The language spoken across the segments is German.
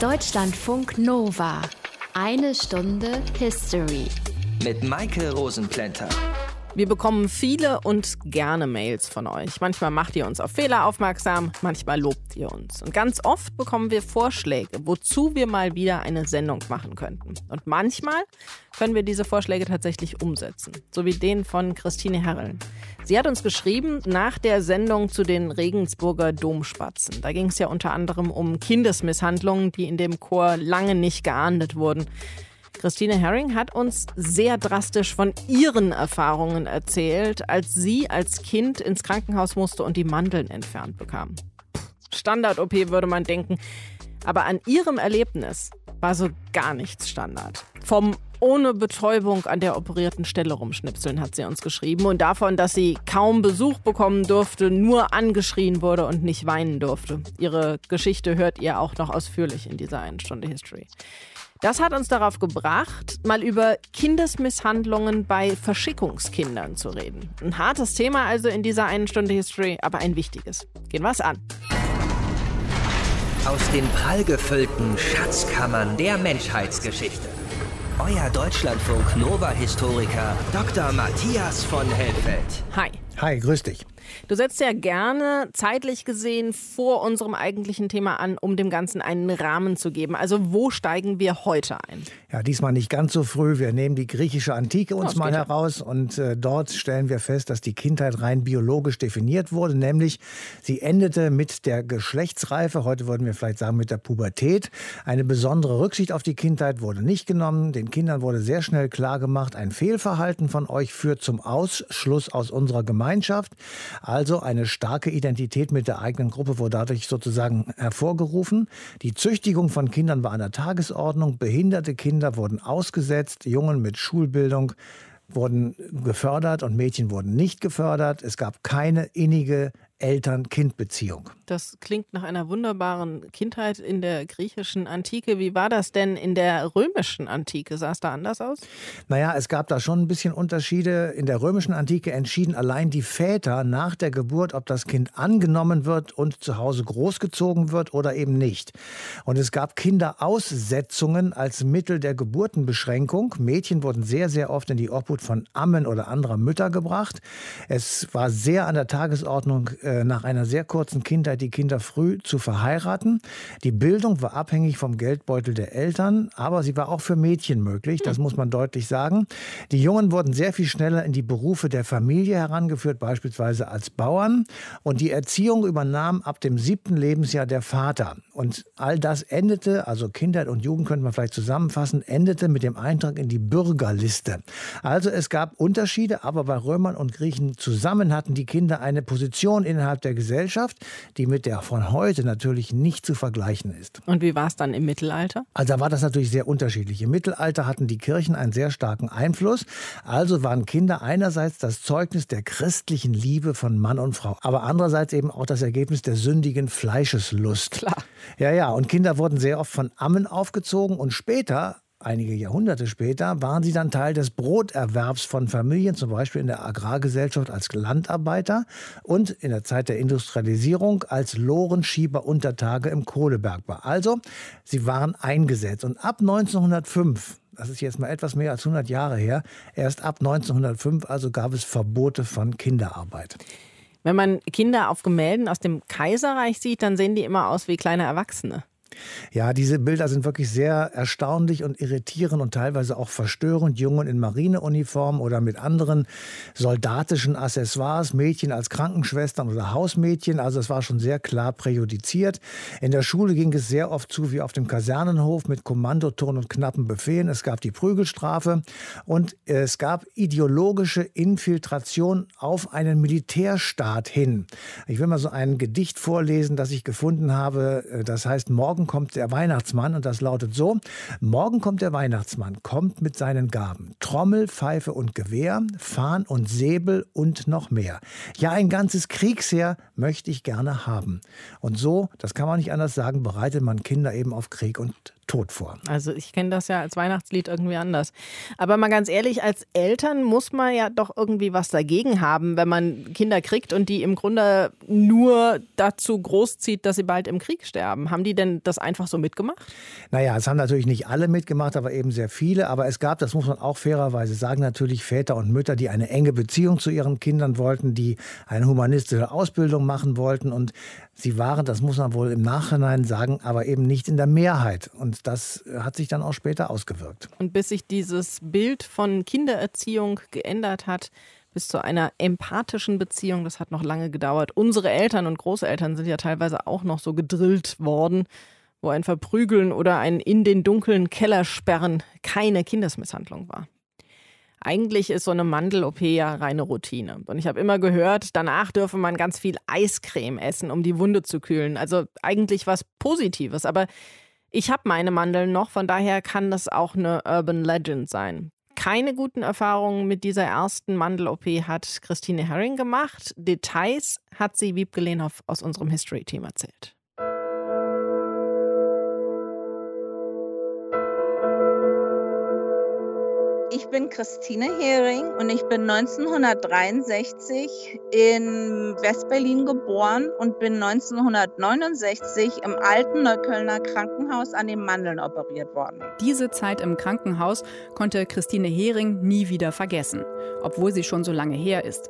Deutschlandfunk Nova. Eine Stunde History. Mit Maike Rosenplanter. Wir bekommen viele und gerne Mails von euch. Manchmal macht ihr uns auf Fehler aufmerksam, manchmal lobt ihr uns. Und ganz oft bekommen wir Vorschläge, wozu wir mal wieder eine Sendung machen könnten. Und manchmal können wir diese Vorschläge tatsächlich umsetzen. So wie den von Christine Herreln. Sie hat uns geschrieben nach der Sendung zu den Regensburger Domspatzen. Da ging es ja unter anderem um Kindesmisshandlungen, die in dem Chor lange nicht geahndet wurden. Christine Herring hat uns sehr drastisch von ihren Erfahrungen erzählt, als sie als Kind ins Krankenhaus musste und die Mandeln entfernt bekam. Standard-OP würde man denken. Aber an ihrem Erlebnis war so gar nichts Standard. Vom ohne Betäubung an der operierten Stelle rumschnipseln, hat sie uns geschrieben. Und davon, dass sie kaum Besuch bekommen durfte, nur angeschrien wurde und nicht weinen durfte. Ihre Geschichte hört ihr auch noch ausführlich in dieser einen Stunde History. Das hat uns darauf gebracht, mal über Kindesmisshandlungen bei Verschickungskindern zu reden. Ein hartes Thema also in dieser einen Stunde History, aber ein wichtiges. Gehen wir es an. Aus den prallgefüllten Schatzkammern der Menschheitsgeschichte. Euer Deutschlandfunk Nova-Historiker Dr. Matthias von Helfeld. Hi. Hi, grüß dich. Du setzt ja gerne zeitlich gesehen vor unserem eigentlichen Thema an, um dem Ganzen einen Rahmen zu geben. Also wo steigen wir heute ein? Ja, diesmal nicht ganz so früh. Wir nehmen die griechische Antike uns mal heraus und äh, dort stellen wir fest, dass die Kindheit rein biologisch definiert wurde, nämlich sie endete mit der Geschlechtsreife, heute würden wir vielleicht sagen mit der Pubertät. Eine besondere Rücksicht auf die Kindheit wurde nicht genommen. Den Kindern wurde sehr schnell klargemacht, ein Fehlverhalten von euch führt zum Ausschluss aus unserer Gemeinschaft. Also eine starke Identität mit der eigenen Gruppe wurde dadurch sozusagen hervorgerufen. Die Züchtigung von Kindern war an der Tagesordnung. Behinderte Kinder wurden ausgesetzt. Jungen mit Schulbildung wurden gefördert und Mädchen wurden nicht gefördert. Es gab keine innige Eltern-Kind-Beziehung. Das klingt nach einer wunderbaren Kindheit in der griechischen Antike. Wie war das denn in der römischen Antike? Sah es da anders aus? Naja, es gab da schon ein bisschen Unterschiede. In der römischen Antike entschieden allein die Väter nach der Geburt, ob das Kind angenommen wird und zu Hause großgezogen wird oder eben nicht. Und es gab Kinderaussetzungen als Mittel der Geburtenbeschränkung. Mädchen wurden sehr, sehr oft in die Obhut von Ammen oder anderer Mütter gebracht. Es war sehr an der Tagesordnung, äh, nach einer sehr kurzen Kindheit die Kinder früh zu verheiraten. Die Bildung war abhängig vom Geldbeutel der Eltern, aber sie war auch für Mädchen möglich, das muss man deutlich sagen. Die Jungen wurden sehr viel schneller in die Berufe der Familie herangeführt, beispielsweise als Bauern. Und die Erziehung übernahm ab dem siebten Lebensjahr der Vater. Und all das endete, also Kindheit und Jugend könnte man vielleicht zusammenfassen, endete mit dem Eintrag in die Bürgerliste. Also es gab Unterschiede, aber bei Römern und Griechen zusammen hatten die Kinder eine Position in innerhalb der Gesellschaft, die mit der von heute natürlich nicht zu vergleichen ist. Und wie war es dann im Mittelalter? Also da war das natürlich sehr unterschiedlich. Im Mittelalter hatten die Kirchen einen sehr starken Einfluss. Also waren Kinder einerseits das Zeugnis der christlichen Liebe von Mann und Frau, aber andererseits eben auch das Ergebnis der sündigen Fleischeslust. Klar. Ja, ja. Und Kinder wurden sehr oft von Ammen aufgezogen und später Einige Jahrhunderte später waren sie dann Teil des Broterwerbs von Familien, zum Beispiel in der Agrargesellschaft als Landarbeiter und in der Zeit der Industrialisierung als Lorenschieber unter Tage im Kohlebergbau. Also, sie waren eingesetzt. Und ab 1905 das ist jetzt mal etwas mehr als 100 Jahre her, erst ab 1905 also gab es Verbote von Kinderarbeit. Wenn man Kinder auf Gemälden aus dem Kaiserreich sieht, dann sehen die immer aus wie kleine Erwachsene. Ja, diese Bilder sind wirklich sehr erstaunlich und irritierend und teilweise auch verstörend. Jungen in Marineuniform oder mit anderen soldatischen Accessoires, Mädchen als Krankenschwestern oder Hausmädchen. Also es war schon sehr klar präjudiziert. In der Schule ging es sehr oft zu wie auf dem Kasernenhof mit Kommandoton und knappen Befehlen. Es gab die Prügelstrafe und es gab ideologische Infiltration auf einen Militärstaat hin. Ich will mal so ein Gedicht vorlesen, das ich gefunden habe. Das heißt Morgen kommt der Weihnachtsmann und das lautet so, morgen kommt der Weihnachtsmann, kommt mit seinen Gaben, Trommel, Pfeife und Gewehr, Fahn und Säbel und noch mehr. Ja, ein ganzes Kriegsheer möchte ich gerne haben. Und so, das kann man nicht anders sagen, bereitet man Kinder eben auf Krieg und tot vor. Also ich kenne das ja als Weihnachtslied irgendwie anders. Aber mal ganz ehrlich, als Eltern muss man ja doch irgendwie was dagegen haben, wenn man Kinder kriegt und die im Grunde nur dazu großzieht, dass sie bald im Krieg sterben. Haben die denn das einfach so mitgemacht? Naja, es haben natürlich nicht alle mitgemacht, aber eben sehr viele. Aber es gab, das muss man auch fairerweise sagen, natürlich Väter und Mütter, die eine enge Beziehung zu ihren Kindern wollten, die eine humanistische Ausbildung machen wollten. Und sie waren, das muss man wohl im Nachhinein sagen, aber eben nicht in der Mehrheit. Und das hat sich dann auch später ausgewirkt. Und bis sich dieses Bild von Kindererziehung geändert hat, bis zu einer empathischen Beziehung, das hat noch lange gedauert. Unsere Eltern und Großeltern sind ja teilweise auch noch so gedrillt worden, wo ein Verprügeln oder ein in den dunklen Keller sperren keine Kindesmisshandlung war. Eigentlich ist so eine Mandel-OP ja reine Routine. Und ich habe immer gehört, danach dürfe man ganz viel Eiscreme essen, um die Wunde zu kühlen. Also eigentlich was Positives. Aber ich habe meine Mandeln noch, von daher kann das auch eine Urban Legend sein. Keine guten Erfahrungen mit dieser ersten Mandel-OP hat Christine Herring gemacht. Details hat sie Wiebke Lehnhoff aus unserem History-Team erzählt. Ich bin Christine Hering und ich bin 1963 in Westberlin geboren und bin 1969 im alten Neuköllner Krankenhaus an den Mandeln operiert worden. Diese Zeit im Krankenhaus konnte Christine Hering nie wieder vergessen, obwohl sie schon so lange her ist.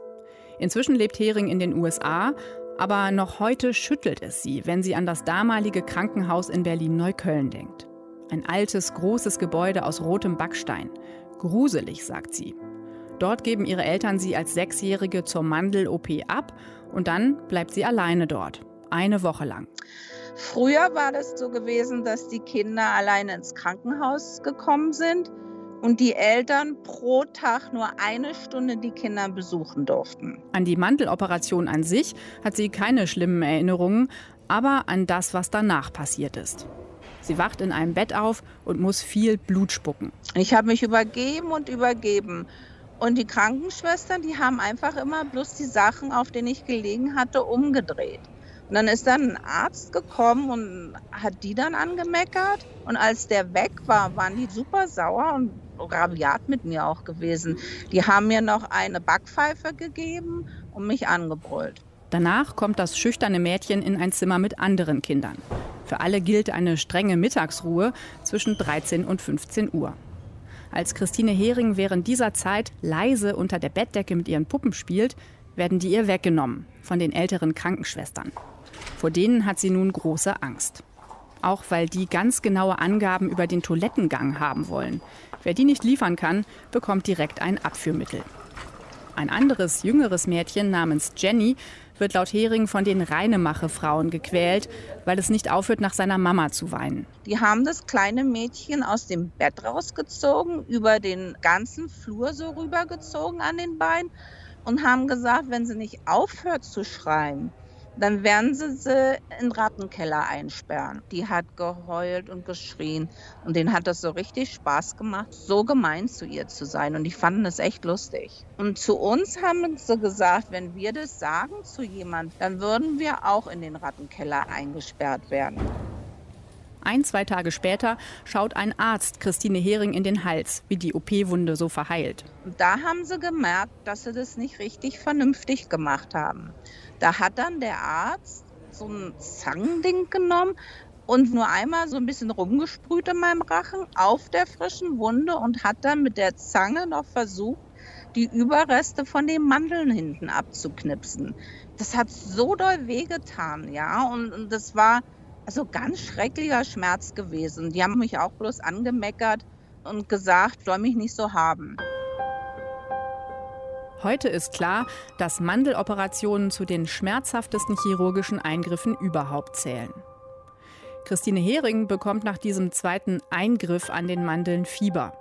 Inzwischen lebt Hering in den USA, aber noch heute schüttelt es sie, wenn sie an das damalige Krankenhaus in Berlin-Neukölln denkt. Ein altes, großes Gebäude aus rotem Backstein. Gruselig, sagt sie. Dort geben ihre Eltern sie als Sechsjährige zur Mandel-OP ab und dann bleibt sie alleine dort. Eine Woche lang. Früher war das so gewesen, dass die Kinder alleine ins Krankenhaus gekommen sind und die Eltern pro Tag nur eine Stunde die Kinder besuchen durften. An die Mandeloperation an sich hat sie keine schlimmen Erinnerungen, aber an das, was danach passiert ist. Sie wacht in einem Bett auf und muss viel Blut spucken. Ich habe mich übergeben und übergeben. Und die Krankenschwestern, die haben einfach immer bloß die Sachen, auf denen ich gelegen hatte, umgedreht. Und dann ist dann ein Arzt gekommen und hat die dann angemeckert. Und als der weg war, waren die super sauer und rabiat mit mir auch gewesen. Die haben mir noch eine Backpfeife gegeben und mich angebrüllt. Danach kommt das schüchterne Mädchen in ein Zimmer mit anderen Kindern. Für alle gilt eine strenge Mittagsruhe zwischen 13 und 15 Uhr. Als Christine Hering während dieser Zeit leise unter der Bettdecke mit ihren Puppen spielt, werden die ihr weggenommen von den älteren Krankenschwestern. Vor denen hat sie nun große Angst. Auch weil die ganz genaue Angaben über den Toilettengang haben wollen. Wer die nicht liefern kann, bekommt direkt ein Abführmittel. Ein anderes, jüngeres Mädchen namens Jenny wird laut Hering von den Reinemache-Frauen gequält, weil es nicht aufhört, nach seiner Mama zu weinen. Die haben das kleine Mädchen aus dem Bett rausgezogen, über den ganzen Flur so rübergezogen an den Beinen und haben gesagt, wenn sie nicht aufhört zu schreien, dann werden sie sie in Rattenkeller einsperren. Die hat geheult und geschrien und denen hat das so richtig Spaß gemacht, so gemein zu ihr zu sein und die fanden es echt lustig. Und zu uns haben sie gesagt, wenn wir das sagen zu jemand, dann würden wir auch in den Rattenkeller eingesperrt werden. Ein, zwei Tage später schaut ein Arzt Christine Hering in den Hals, wie die OP-Wunde so verheilt. Da haben sie gemerkt, dass sie das nicht richtig vernünftig gemacht haben. Da hat dann der Arzt so ein Zangending genommen und nur einmal so ein bisschen rumgesprüht in meinem Rachen auf der frischen Wunde und hat dann mit der Zange noch versucht, die Überreste von den Mandeln hinten abzuknipsen. Das hat so doll wehgetan, ja, und, und das war also ganz schrecklicher Schmerz gewesen. Die haben mich auch bloß angemeckert und gesagt, soll mich nicht so haben. Heute ist klar, dass Mandeloperationen zu den schmerzhaftesten chirurgischen Eingriffen überhaupt zählen. Christine Hering bekommt nach diesem zweiten Eingriff an den Mandeln Fieber.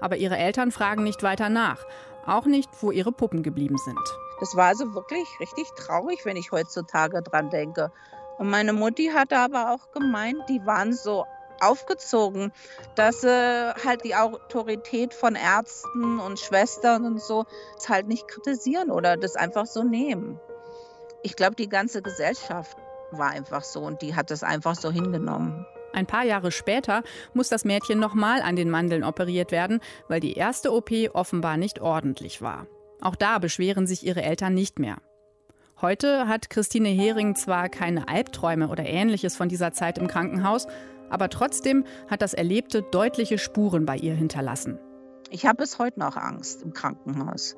Aber ihre Eltern fragen nicht weiter nach, auch nicht, wo ihre Puppen geblieben sind. Das war also wirklich richtig traurig, wenn ich heutzutage dran denke. Und meine Mutti hatte aber auch gemeint, die waren so aufgezogen, dass sie halt die Autorität von Ärzten und Schwestern und so halt nicht kritisieren oder das einfach so nehmen. Ich glaube, die ganze Gesellschaft war einfach so und die hat das einfach so hingenommen. Ein paar Jahre später muss das Mädchen nochmal an den Mandeln operiert werden, weil die erste OP offenbar nicht ordentlich war. Auch da beschweren sich ihre Eltern nicht mehr. Heute hat Christine Hering zwar keine Albträume oder ähnliches von dieser Zeit im Krankenhaus, aber trotzdem hat das Erlebte deutliche Spuren bei ihr hinterlassen. Ich habe bis heute noch Angst im Krankenhaus.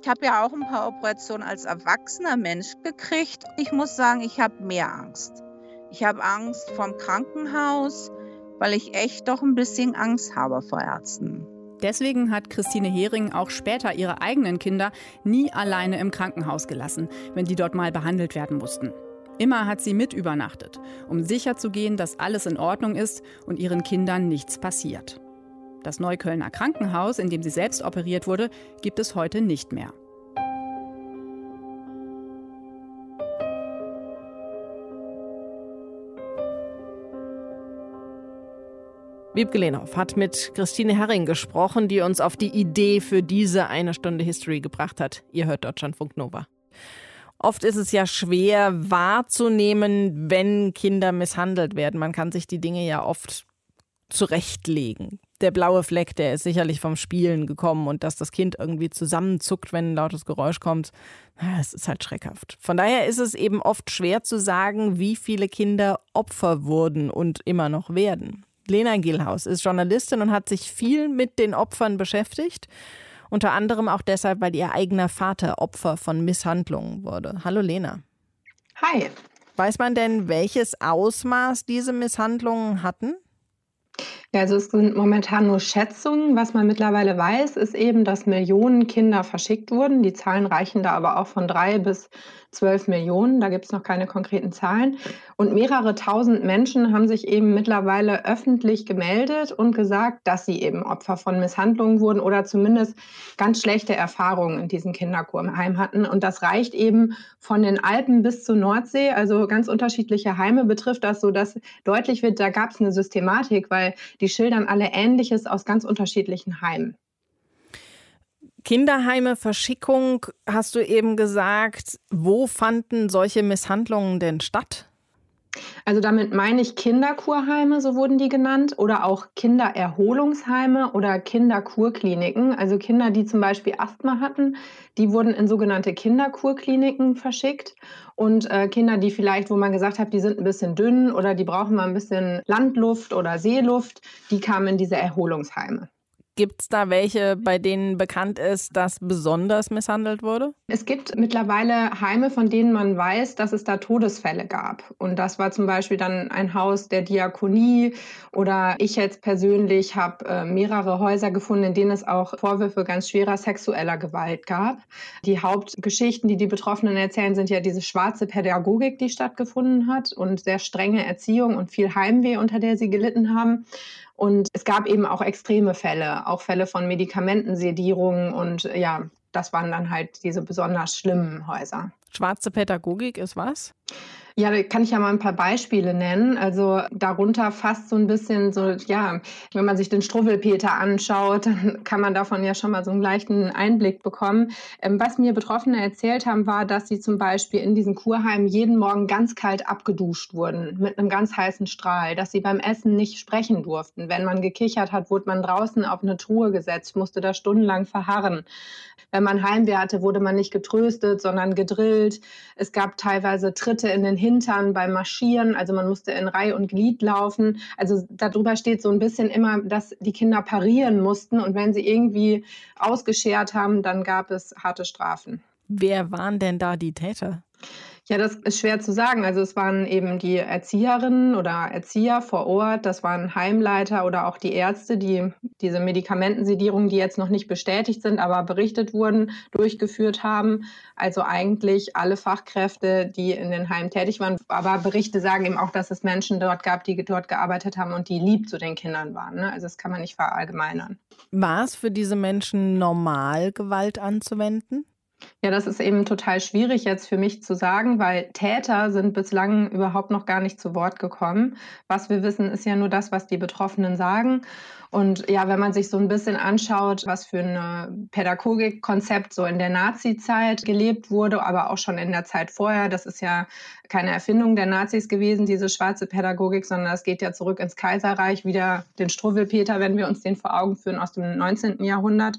Ich habe ja auch ein paar Operationen als erwachsener Mensch gekriegt. Ich muss sagen, ich habe mehr Angst. Ich habe Angst vom Krankenhaus, weil ich echt doch ein bisschen Angst habe vor Ärzten. Deswegen hat Christine Hering auch später ihre eigenen Kinder nie alleine im Krankenhaus gelassen, wenn die dort mal behandelt werden mussten. Immer hat sie mit übernachtet, um sicherzugehen, dass alles in Ordnung ist und ihren Kindern nichts passiert. Das Neuköllner Krankenhaus, in dem sie selbst operiert wurde, gibt es heute nicht mehr. Wiebke Lehnhoff hat mit Christine Herring gesprochen, die uns auf die Idee für diese eine Stunde History gebracht hat. Ihr hört Deutschlandfunk Nova. Oft ist es ja schwer wahrzunehmen, wenn Kinder misshandelt werden. Man kann sich die Dinge ja oft zurechtlegen. Der blaue Fleck, der ist sicherlich vom Spielen gekommen und dass das Kind irgendwie zusammenzuckt, wenn ein lautes Geräusch kommt, es ist halt schreckhaft. Von daher ist es eben oft schwer zu sagen, wie viele Kinder Opfer wurden und immer noch werden. Lena Gilhaus ist Journalistin und hat sich viel mit den Opfern beschäftigt. Unter anderem auch deshalb, weil ihr eigener Vater Opfer von Misshandlungen wurde. Hallo Lena. Hi. Weiß man denn, welches Ausmaß diese Misshandlungen hatten? Ja, also es sind momentan nur Schätzungen. Was man mittlerweile weiß, ist eben, dass Millionen Kinder verschickt wurden. Die Zahlen reichen da aber auch von drei bis 12 Millionen, da gibt es noch keine konkreten Zahlen. Und mehrere tausend Menschen haben sich eben mittlerweile öffentlich gemeldet und gesagt, dass sie eben Opfer von Misshandlungen wurden oder zumindest ganz schlechte Erfahrungen in diesem Kinderkurheim hatten. Und das reicht eben von den Alpen bis zur Nordsee. Also ganz unterschiedliche Heime betrifft das, so dass deutlich wird, da gab es eine Systematik, weil die schildern alle Ähnliches aus ganz unterschiedlichen Heimen. Kinderheime, Verschickung, hast du eben gesagt. Wo fanden solche Misshandlungen denn statt? Also damit meine ich Kinderkurheime, so wurden die genannt, oder auch Kindererholungsheime oder Kinderkurkliniken. Also Kinder, die zum Beispiel Asthma hatten, die wurden in sogenannte Kinderkurkliniken verschickt. Und äh, Kinder, die vielleicht, wo man gesagt hat, die sind ein bisschen dünn oder die brauchen mal ein bisschen Landluft oder Seeluft, die kamen in diese Erholungsheime. Gibt es da welche, bei denen bekannt ist, dass besonders misshandelt wurde? Es gibt mittlerweile Heime, von denen man weiß, dass es da Todesfälle gab. Und das war zum Beispiel dann ein Haus der Diakonie oder ich jetzt persönlich habe äh, mehrere Häuser gefunden, in denen es auch Vorwürfe ganz schwerer sexueller Gewalt gab. Die Hauptgeschichten, die die Betroffenen erzählen, sind ja diese schwarze Pädagogik, die stattgefunden hat und sehr strenge Erziehung und viel Heimweh, unter der sie gelitten haben. Und es gab eben auch extreme Fälle, auch Fälle von Medikamentensedierung und ja, das waren dann halt diese besonders schlimmen Häuser. Schwarze Pädagogik ist was? Ja, da kann ich ja mal ein paar Beispiele nennen. Also darunter fast so ein bisschen so, ja, wenn man sich den Struwwelpeter anschaut, dann kann man davon ja schon mal so einen leichten Einblick bekommen. Ähm, was mir Betroffene erzählt haben, war, dass sie zum Beispiel in diesen Kurheimen jeden Morgen ganz kalt abgeduscht wurden mit einem ganz heißen Strahl, dass sie beim Essen nicht sprechen durften. Wenn man gekichert hat, wurde man draußen auf eine Truhe gesetzt, musste da stundenlang verharren. Wenn man Heimweh hatte, wurde man nicht getröstet, sondern gedrillt. Es gab teilweise Tritte in den Hintern beim Marschieren, also man musste in Reihe und Glied laufen. Also darüber steht so ein bisschen immer, dass die Kinder parieren mussten und wenn sie irgendwie ausgeschert haben, dann gab es harte Strafen. Wer waren denn da die Täter? Ja, das ist schwer zu sagen. Also es waren eben die Erzieherinnen oder Erzieher vor Ort, das waren Heimleiter oder auch die Ärzte, die diese Medikamentensedierung, die jetzt noch nicht bestätigt sind, aber berichtet wurden, durchgeführt haben. Also eigentlich alle Fachkräfte, die in den Heimen tätig waren. Aber Berichte sagen eben auch, dass es Menschen dort gab, die dort gearbeitet haben und die lieb zu den Kindern waren. Ne? Also das kann man nicht verallgemeinern. War es für diese Menschen normal, Gewalt anzuwenden? Ja, das ist eben total schwierig jetzt für mich zu sagen, weil Täter sind bislang überhaupt noch gar nicht zu Wort gekommen. Was wir wissen, ist ja nur das, was die Betroffenen sagen. Und ja, wenn man sich so ein bisschen anschaut, was für ein Pädagogikkonzept so in der Nazi-Zeit gelebt wurde, aber auch schon in der Zeit vorher, das ist ja keine Erfindung der Nazis gewesen, diese schwarze Pädagogik, sondern das geht ja zurück ins Kaiserreich, wieder den Struwwelpeter, wenn wir uns den vor Augen führen, aus dem 19. Jahrhundert.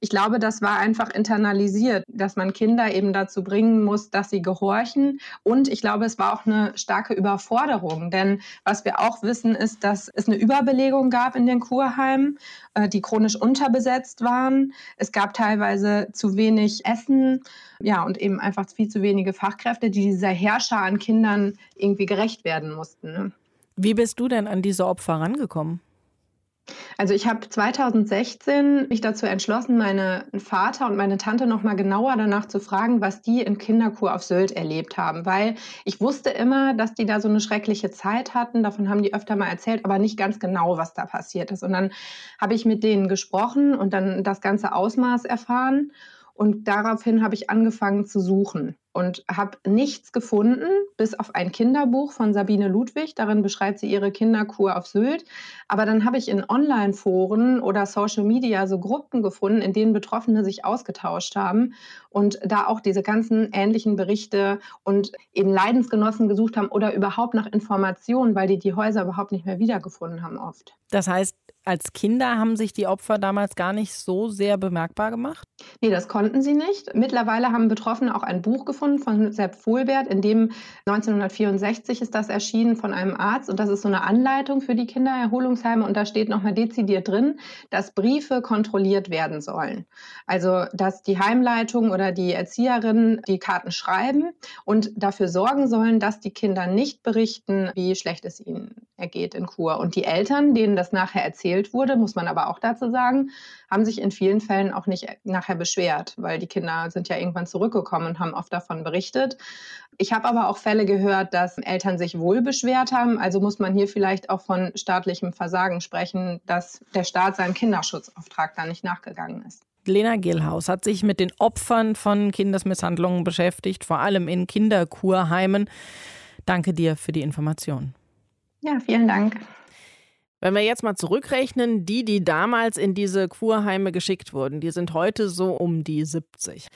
Ich glaube, das war einfach internalisiert, dass man Kinder eben dazu bringen muss, dass sie gehorchen. Und ich glaube, es war auch eine starke Überforderung. Denn was wir auch wissen, ist, dass es eine Überbelegung gab in den Kurheimen, äh, die chronisch unterbesetzt waren. Es gab teilweise zu wenig Essen, ja, und eben einfach viel zu wenige Fachkräfte, die dieser Herrscher an Kindern irgendwie gerecht werden mussten. Ne? Wie bist du denn an diese Opfer rangekommen? Also ich habe 2016 mich dazu entschlossen, meinen Vater und meine Tante noch mal genauer danach zu fragen, was die in Kinderkur auf Sylt erlebt haben, weil ich wusste immer, dass die da so eine schreckliche Zeit hatten. Davon haben die öfter mal erzählt, aber nicht ganz genau, was da passiert ist. Und dann habe ich mit denen gesprochen und dann das ganze Ausmaß erfahren. Und daraufhin habe ich angefangen zu suchen und habe nichts gefunden, bis auf ein Kinderbuch von Sabine Ludwig. Darin beschreibt sie ihre Kinderkur auf Sylt. Aber dann habe ich in Online-Foren oder Social Media so Gruppen gefunden, in denen Betroffene sich ausgetauscht haben und da auch diese ganzen ähnlichen Berichte und eben Leidensgenossen gesucht haben oder überhaupt nach Informationen, weil die die Häuser überhaupt nicht mehr wiedergefunden haben oft. Das heißt, als Kinder haben sich die Opfer damals gar nicht so sehr bemerkbar gemacht? Nee, das konnten sie nicht. Mittlerweile haben Betroffene auch ein Buch gefunden von Sepp Vohlbert, in dem 1964 ist das erschienen von einem Arzt und das ist so eine Anleitung für die Kindererholungsheime und da steht nochmal dezidiert drin, dass Briefe kontrolliert werden sollen. Also, dass die Heimleitung oder die Erzieherinnen die Karten schreiben und dafür sorgen sollen, dass die Kinder nicht berichten, wie schlecht es ihnen ergeht in Kur. Und die Eltern, denen das nachher erzählt wurde, muss man aber auch dazu sagen, haben sich in vielen Fällen auch nicht nachher beschwert, weil die Kinder sind ja irgendwann zurückgekommen und haben oft davon berichtet. Ich habe aber auch Fälle gehört, dass Eltern sich wohl beschwert haben. Also muss man hier vielleicht auch von staatlichem Versagen sprechen, dass der Staat seinem Kinderschutzauftrag da nicht nachgegangen ist. Lena Gilhaus hat sich mit den Opfern von Kindesmisshandlungen beschäftigt, vor allem in Kinderkurheimen. Danke dir für die Information. Ja, vielen Dank. Wenn wir jetzt mal zurückrechnen, die, die damals in diese Kurheime geschickt wurden, die sind heute so um die 70.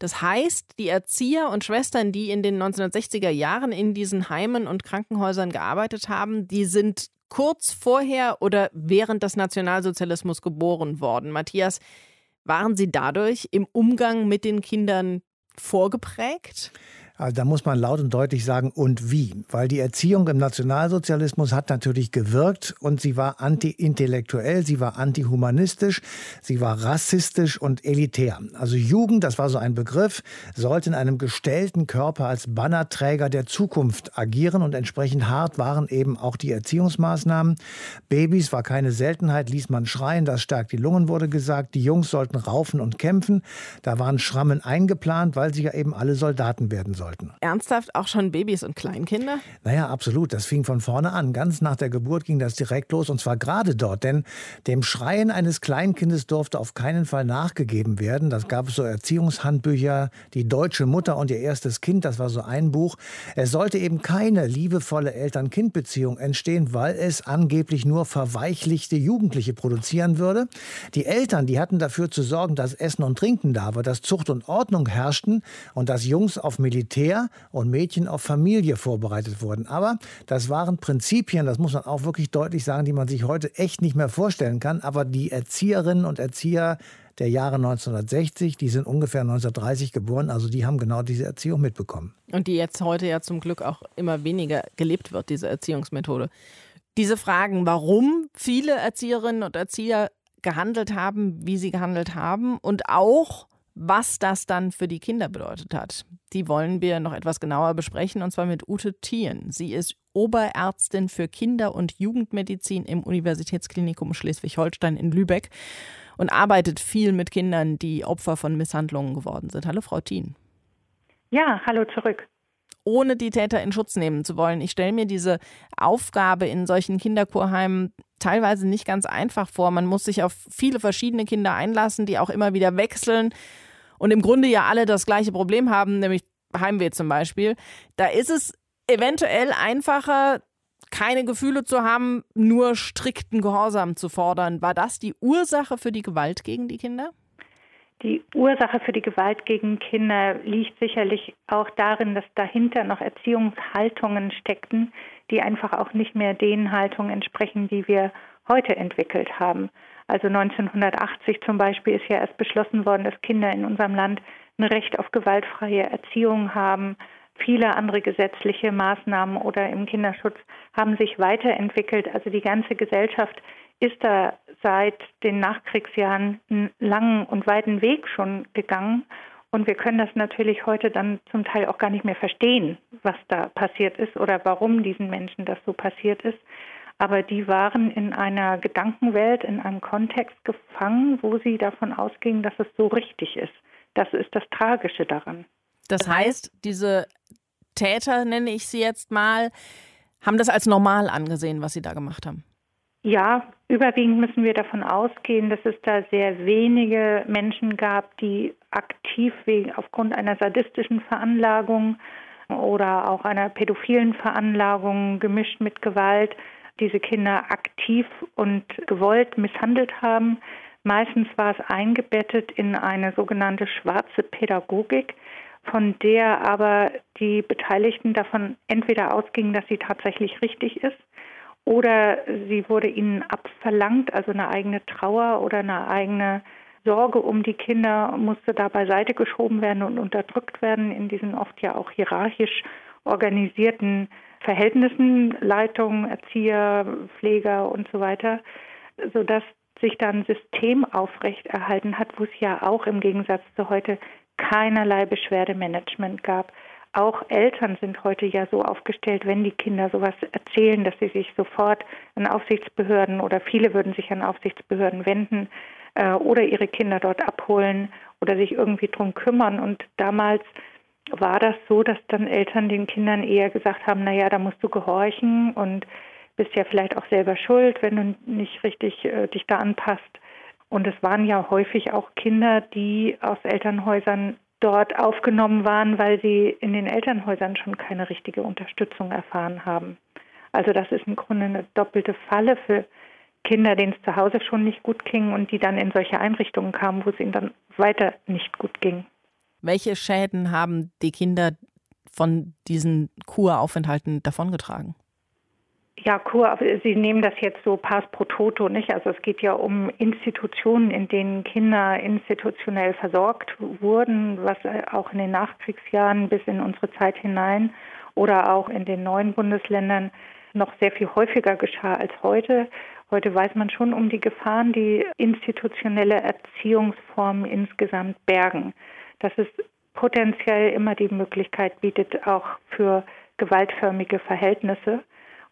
Das heißt, die Erzieher und Schwestern, die in den 1960er Jahren in diesen Heimen und Krankenhäusern gearbeitet haben, die sind kurz vorher oder während des Nationalsozialismus geboren worden. Matthias, waren Sie dadurch im Umgang mit den Kindern vorgeprägt? Also da muss man laut und deutlich sagen, und wie? Weil die Erziehung im Nationalsozialismus hat natürlich gewirkt und sie war anti-intellektuell, sie war antihumanistisch, sie war rassistisch und elitär. Also Jugend, das war so ein Begriff, sollte in einem gestellten Körper als Bannerträger der Zukunft agieren und entsprechend hart waren eben auch die Erziehungsmaßnahmen. Babys war keine Seltenheit, ließ man schreien, das stärkt die Lungen, wurde gesagt. Die Jungs sollten raufen und kämpfen. Da waren Schrammen eingeplant, weil sie ja eben alle Soldaten werden sollten sollten. Ernsthaft auch schon Babys und Kleinkinder? Naja, absolut. Das fing von vorne an. Ganz nach der Geburt ging das direkt los und zwar gerade dort. Denn dem Schreien eines Kleinkindes durfte auf keinen Fall nachgegeben werden. Das gab es so Erziehungshandbücher, die deutsche Mutter und ihr erstes Kind, das war so ein Buch. Es sollte eben keine liebevolle Eltern-Kind-Beziehung entstehen, weil es angeblich nur verweichlichte Jugendliche produzieren würde. Die Eltern, die hatten dafür zu sorgen, dass Essen und Trinken da war, dass Zucht und Ordnung herrschten und dass Jungs auf Militär Militär und Mädchen auf Familie vorbereitet wurden. Aber das waren Prinzipien, das muss man auch wirklich deutlich sagen, die man sich heute echt nicht mehr vorstellen kann. Aber die Erzieherinnen und Erzieher der Jahre 1960, die sind ungefähr 1930 geboren, also die haben genau diese Erziehung mitbekommen. Und die jetzt heute ja zum Glück auch immer weniger gelebt wird, diese Erziehungsmethode. Diese Fragen, warum viele Erzieherinnen und Erzieher gehandelt haben, wie sie gehandelt haben und auch, was das dann für die Kinder bedeutet hat. Die wollen wir noch etwas genauer besprechen und zwar mit Ute Thien. Sie ist Oberärztin für Kinder- und Jugendmedizin im Universitätsklinikum Schleswig-Holstein in Lübeck und arbeitet viel mit Kindern, die Opfer von Misshandlungen geworden sind. Hallo, Frau Thien. Ja, hallo zurück. Ohne die Täter in Schutz nehmen zu wollen. Ich stelle mir diese Aufgabe in solchen Kinderkurheimen teilweise nicht ganz einfach vor. Man muss sich auf viele verschiedene Kinder einlassen, die auch immer wieder wechseln und im Grunde ja alle das gleiche Problem haben, nämlich Heimweh zum Beispiel, da ist es eventuell einfacher, keine Gefühle zu haben, nur strikten Gehorsam zu fordern. War das die Ursache für die Gewalt gegen die Kinder? Die Ursache für die Gewalt gegen Kinder liegt sicherlich auch darin, dass dahinter noch Erziehungshaltungen steckten, die einfach auch nicht mehr den Haltungen entsprechen, die wir heute entwickelt haben. Also 1980 zum Beispiel ist ja erst beschlossen worden, dass Kinder in unserem Land ein Recht auf gewaltfreie Erziehung haben. Viele andere gesetzliche Maßnahmen oder im Kinderschutz haben sich weiterentwickelt. Also die ganze Gesellschaft ist da seit den Nachkriegsjahren einen langen und weiten Weg schon gegangen. Und wir können das natürlich heute dann zum Teil auch gar nicht mehr verstehen, was da passiert ist oder warum diesen Menschen das so passiert ist. Aber die waren in einer Gedankenwelt, in einem Kontext gefangen, wo sie davon ausgingen, dass es so richtig ist. Das ist das Tragische daran. Das heißt, diese Täter, nenne ich sie jetzt mal, haben das als normal angesehen, was sie da gemacht haben. Ja, überwiegend müssen wir davon ausgehen, dass es da sehr wenige Menschen gab, die aktiv wegen aufgrund einer sadistischen Veranlagung oder auch einer pädophilen Veranlagung gemischt mit Gewalt diese Kinder aktiv und gewollt misshandelt haben. Meistens war es eingebettet in eine sogenannte schwarze Pädagogik, von der aber die Beteiligten davon entweder ausgingen, dass sie tatsächlich richtig ist oder sie wurde ihnen abverlangt, also eine eigene Trauer oder eine eigene Sorge um die Kinder musste da beiseite geschoben werden und unterdrückt werden in diesen oft ja auch hierarchisch organisierten Verhältnissen, Leitung, Erzieher, Pfleger und so weiter, sodass sich dann System aufrechterhalten hat, wo es ja auch im Gegensatz zu heute keinerlei Beschwerdemanagement gab. Auch Eltern sind heute ja so aufgestellt, wenn die Kinder sowas erzählen, dass sie sich sofort an Aufsichtsbehörden oder viele würden sich an Aufsichtsbehörden wenden äh, oder ihre Kinder dort abholen oder sich irgendwie drum kümmern. Und damals war das so, dass dann Eltern den Kindern eher gesagt haben, naja, da musst du gehorchen und bist ja vielleicht auch selber schuld, wenn du nicht richtig äh, dich da anpasst. Und es waren ja häufig auch Kinder, die aus Elternhäusern dort aufgenommen waren, weil sie in den Elternhäusern schon keine richtige Unterstützung erfahren haben. Also das ist im Grunde eine doppelte Falle für Kinder, denen es zu Hause schon nicht gut ging und die dann in solche Einrichtungen kamen, wo es ihnen dann weiter nicht gut ging. Welche Schäden haben die Kinder von diesen Kuraufenthalten davongetragen? Ja, Kur, Sie nehmen das jetzt so pass pro toto, nicht? Also es geht ja um Institutionen, in denen Kinder institutionell versorgt wurden, was äh, auch in den Nachkriegsjahren bis in unsere Zeit hinein oder auch in den neuen Bundesländern noch sehr viel häufiger geschah als heute. Heute weiß man schon um die Gefahren, die institutionelle Erziehungsformen insgesamt bergen. Dass es potenziell immer die Möglichkeit bietet, auch für gewaltförmige Verhältnisse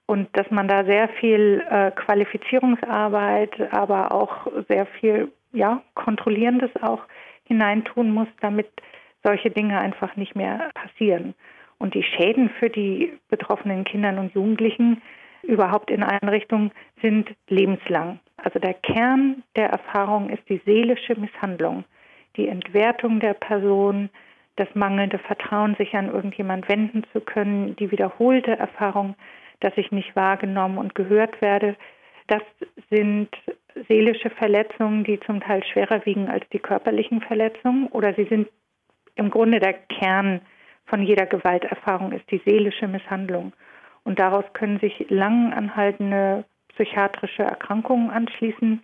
und dass man da sehr viel äh, Qualifizierungsarbeit, aber auch sehr viel ja, Kontrollierendes auch hineintun muss, damit solche Dinge einfach nicht mehr passieren. Und die Schäden für die betroffenen Kindern und Jugendlichen überhaupt in Einrichtungen sind lebenslang. Also der Kern der Erfahrung ist die seelische Misshandlung, die Entwertung der Person, das mangelnde Vertrauen, sich an irgendjemand wenden zu können, die wiederholte Erfahrung dass ich nicht wahrgenommen und gehört werde. Das sind seelische Verletzungen, die zum Teil schwerer wiegen als die körperlichen Verletzungen oder sie sind im Grunde der Kern von jeder Gewalterfahrung ist die seelische Misshandlung. Und daraus können sich lang anhaltende psychiatrische Erkrankungen anschließen.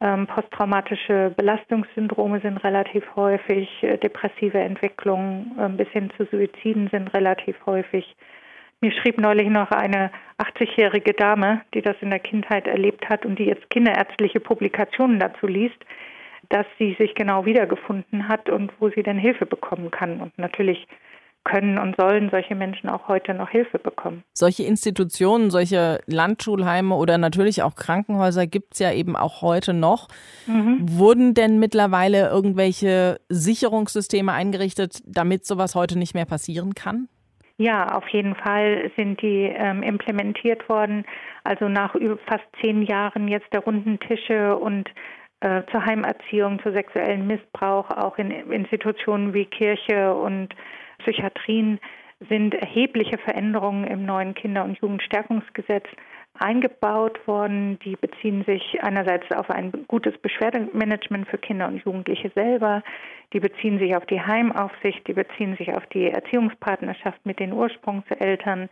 Ähm, posttraumatische Belastungssyndrome sind relativ häufig, äh, depressive Entwicklungen äh, bis hin zu Suiziden sind relativ häufig. Mir schrieb neulich noch eine 80-jährige Dame, die das in der Kindheit erlebt hat und die jetzt kinderärztliche Publikationen dazu liest, dass sie sich genau wiedergefunden hat und wo sie denn Hilfe bekommen kann. Und natürlich können und sollen solche Menschen auch heute noch Hilfe bekommen. Solche Institutionen, solche Landschulheime oder natürlich auch Krankenhäuser gibt es ja eben auch heute noch. Mhm. Wurden denn mittlerweile irgendwelche Sicherungssysteme eingerichtet, damit sowas heute nicht mehr passieren kann? Ja, auf jeden Fall sind die ähm, implementiert worden. Also nach fast zehn Jahren jetzt der runden Tische und äh, zur Heimerziehung, zu sexuellen Missbrauch, auch in Institutionen wie Kirche und Psychiatrien sind erhebliche Veränderungen im neuen Kinder- und Jugendstärkungsgesetz eingebaut worden. Die beziehen sich einerseits auf ein gutes Beschwerdemanagement für Kinder und Jugendliche selber, die beziehen sich auf die Heimaufsicht, die beziehen sich auf die Erziehungspartnerschaft mit den Ursprungseltern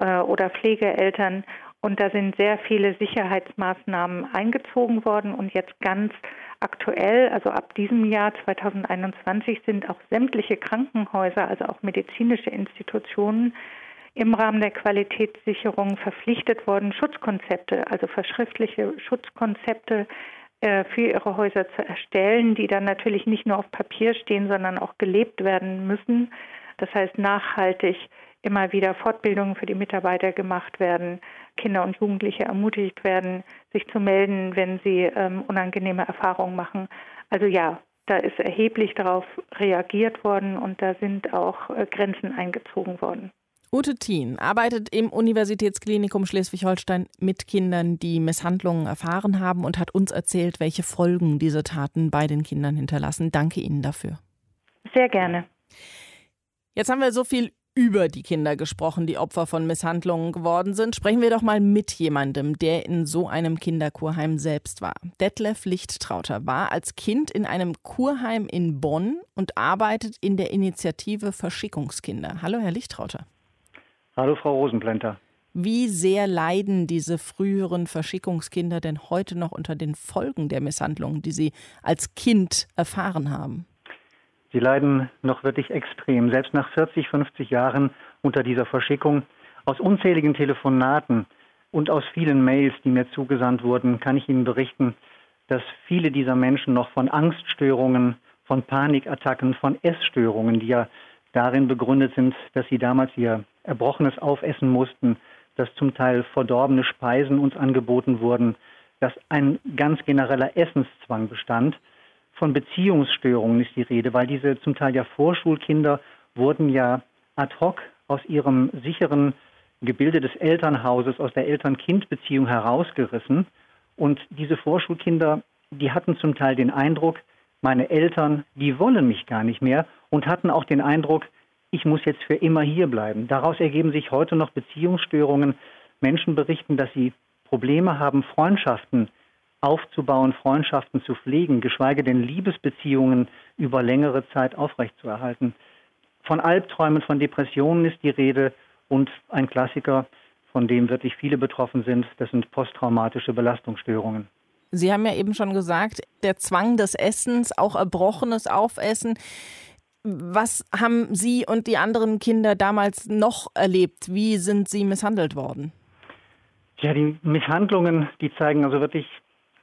äh, oder Pflegeeltern. Und da sind sehr viele Sicherheitsmaßnahmen eingezogen worden und jetzt ganz aktuell, also ab diesem Jahr 2021, sind auch sämtliche Krankenhäuser, also auch medizinische Institutionen, im Rahmen der Qualitätssicherung verpflichtet worden, Schutzkonzepte, also verschriftliche Schutzkonzepte äh, für ihre Häuser zu erstellen, die dann natürlich nicht nur auf Papier stehen, sondern auch gelebt werden müssen. Das heißt, nachhaltig immer wieder Fortbildungen für die Mitarbeiter gemacht werden, Kinder und Jugendliche ermutigt werden, sich zu melden, wenn sie ähm, unangenehme Erfahrungen machen. Also ja, da ist erheblich darauf reagiert worden und da sind auch äh, Grenzen eingezogen worden. Ute Thien arbeitet im Universitätsklinikum Schleswig-Holstein mit Kindern, die Misshandlungen erfahren haben und hat uns erzählt, welche Folgen diese Taten bei den Kindern hinterlassen. Danke Ihnen dafür. Sehr gerne. Jetzt haben wir so viel über die Kinder gesprochen, die Opfer von Misshandlungen geworden sind. Sprechen wir doch mal mit jemandem, der in so einem Kinderkurheim selbst war. Detlef Lichttrauter war als Kind in einem Kurheim in Bonn und arbeitet in der Initiative Verschickungskinder. Hallo, Herr Lichttrauter. Hallo, Frau Rosenplenter. Wie sehr leiden diese früheren Verschickungskinder denn heute noch unter den Folgen der Misshandlungen, die sie als Kind erfahren haben? Sie leiden noch wirklich extrem, selbst nach 40, 50 Jahren unter dieser Verschickung. Aus unzähligen Telefonaten und aus vielen Mails, die mir zugesandt wurden, kann ich Ihnen berichten, dass viele dieser Menschen noch von Angststörungen, von Panikattacken, von Essstörungen, die ja darin begründet sind, dass sie damals ihr Erbrochenes aufessen mussten, dass zum Teil verdorbene Speisen uns angeboten wurden, dass ein ganz genereller Essenszwang bestand von Beziehungsstörungen ist die Rede, weil diese zum Teil ja Vorschulkinder wurden ja ad hoc aus ihrem sicheren Gebilde des Elternhauses, aus der Eltern-Kind-Beziehung herausgerissen. Und diese Vorschulkinder, die hatten zum Teil den Eindruck, meine Eltern, die wollen mich gar nicht mehr und hatten auch den Eindruck, ich muss jetzt für immer hier bleiben. Daraus ergeben sich heute noch Beziehungsstörungen. Menschen berichten, dass sie Probleme haben, Freundschaften aufzubauen, Freundschaften zu pflegen, geschweige denn Liebesbeziehungen über längere Zeit aufrechtzuerhalten. Von Albträumen, von Depressionen ist die Rede und ein Klassiker, von dem wirklich viele betroffen sind, das sind posttraumatische Belastungsstörungen. Sie haben ja eben schon gesagt, der Zwang des Essens, auch erbrochenes Aufessen. Was haben Sie und die anderen Kinder damals noch erlebt? Wie sind Sie misshandelt worden? Ja, die Misshandlungen, die zeigen also wirklich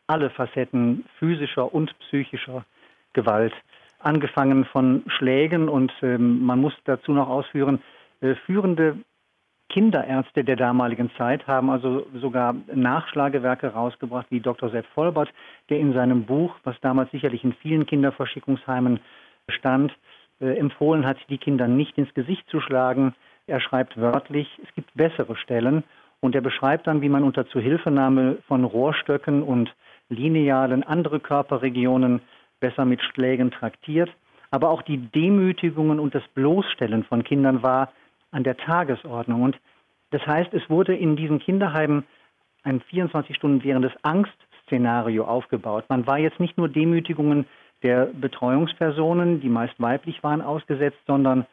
alle Facetten physischer und psychischer Gewalt. Angefangen von Schlägen und ähm, man muss dazu noch ausführen, äh, führende Kinderärzte der damaligen Zeit haben also sogar Nachschlagewerke rausgebracht, wie Dr. Sepp Vollbert, der in seinem Buch, was damals sicherlich in vielen Kinderverschickungsheimen stand, äh, empfohlen hat, die Kinder nicht ins Gesicht zu schlagen. Er schreibt wörtlich, es gibt bessere Stellen und er beschreibt dann, wie man unter Zuhilfenahme von Rohrstöcken und Linealen andere Körperregionen besser mit Schlägen traktiert. Aber auch die Demütigungen und das Bloßstellen von Kindern war an der Tagesordnung. Und das heißt, es wurde in diesen Kinderheimen ein 24 Stunden währendes Angstszenario aufgebaut. Man war jetzt nicht nur Demütigungen der Betreuungspersonen, die meist weiblich waren, ausgesetzt, sondern,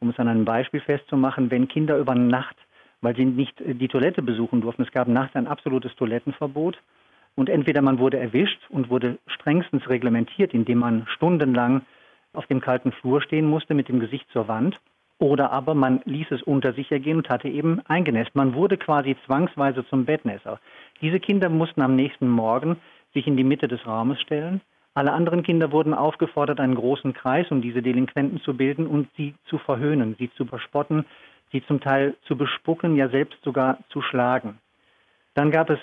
um es an einem Beispiel festzumachen, wenn Kinder über Nacht, weil sie nicht die Toilette besuchen durften, es gab nachts ein absolutes Toilettenverbot, und entweder man wurde erwischt und wurde strengstens reglementiert, indem man stundenlang auf dem kalten Flur stehen musste mit dem Gesicht zur Wand, oder aber man ließ es unter sich ergehen und hatte eben eingenässt. Man wurde quasi zwangsweise zum Bettnässer. Diese Kinder mussten am nächsten Morgen sich in die Mitte des Raumes stellen. Alle anderen Kinder wurden aufgefordert, einen großen Kreis um diese Delinquenten zu bilden und sie zu verhöhnen, sie zu verspotten, sie zum Teil zu bespucken, ja selbst sogar zu schlagen. Dann gab es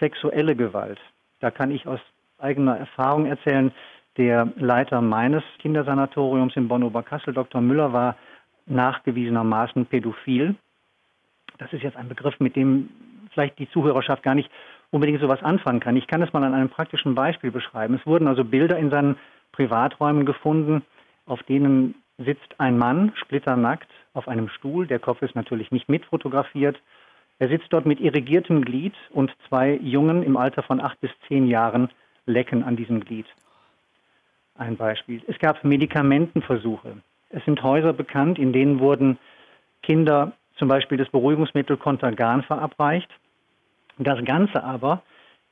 sexuelle Gewalt. Da kann ich aus eigener Erfahrung erzählen, der Leiter meines Kindersanatoriums in Bonn-Oberkassel, Dr. Müller, war nachgewiesenermaßen pädophil. Das ist jetzt ein Begriff, mit dem vielleicht die Zuhörerschaft gar nicht unbedingt so was anfangen kann. Ich kann es mal an einem praktischen Beispiel beschreiben. Es wurden also Bilder in seinen Privaträumen gefunden, auf denen sitzt ein Mann splitternackt auf einem Stuhl. Der Kopf ist natürlich nicht mitfotografiert. Er sitzt dort mit irrigiertem Glied und zwei Jungen im Alter von acht bis zehn Jahren lecken an diesem Glied. Ein Beispiel. Es gab Medikamentenversuche. Es sind Häuser bekannt, in denen wurden Kinder zum Beispiel das Beruhigungsmittel Contergan verabreicht. Das Ganze aber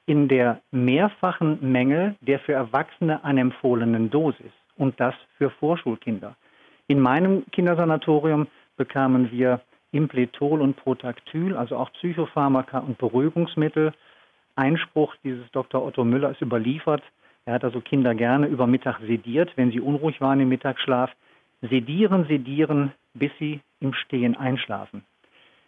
in der mehrfachen Menge der für Erwachsene anempfohlenen Dosis und das für Vorschulkinder. In meinem Kindersanatorium bekamen wir Impletol und Protactyl, also auch Psychopharmaka und Beruhigungsmittel. Einspruch dieses Dr. Otto Müller ist überliefert. Er hat also Kinder gerne über Mittag sediert, wenn sie unruhig waren im Mittagsschlaf. Sedieren, sedieren, bis sie im Stehen einschlafen.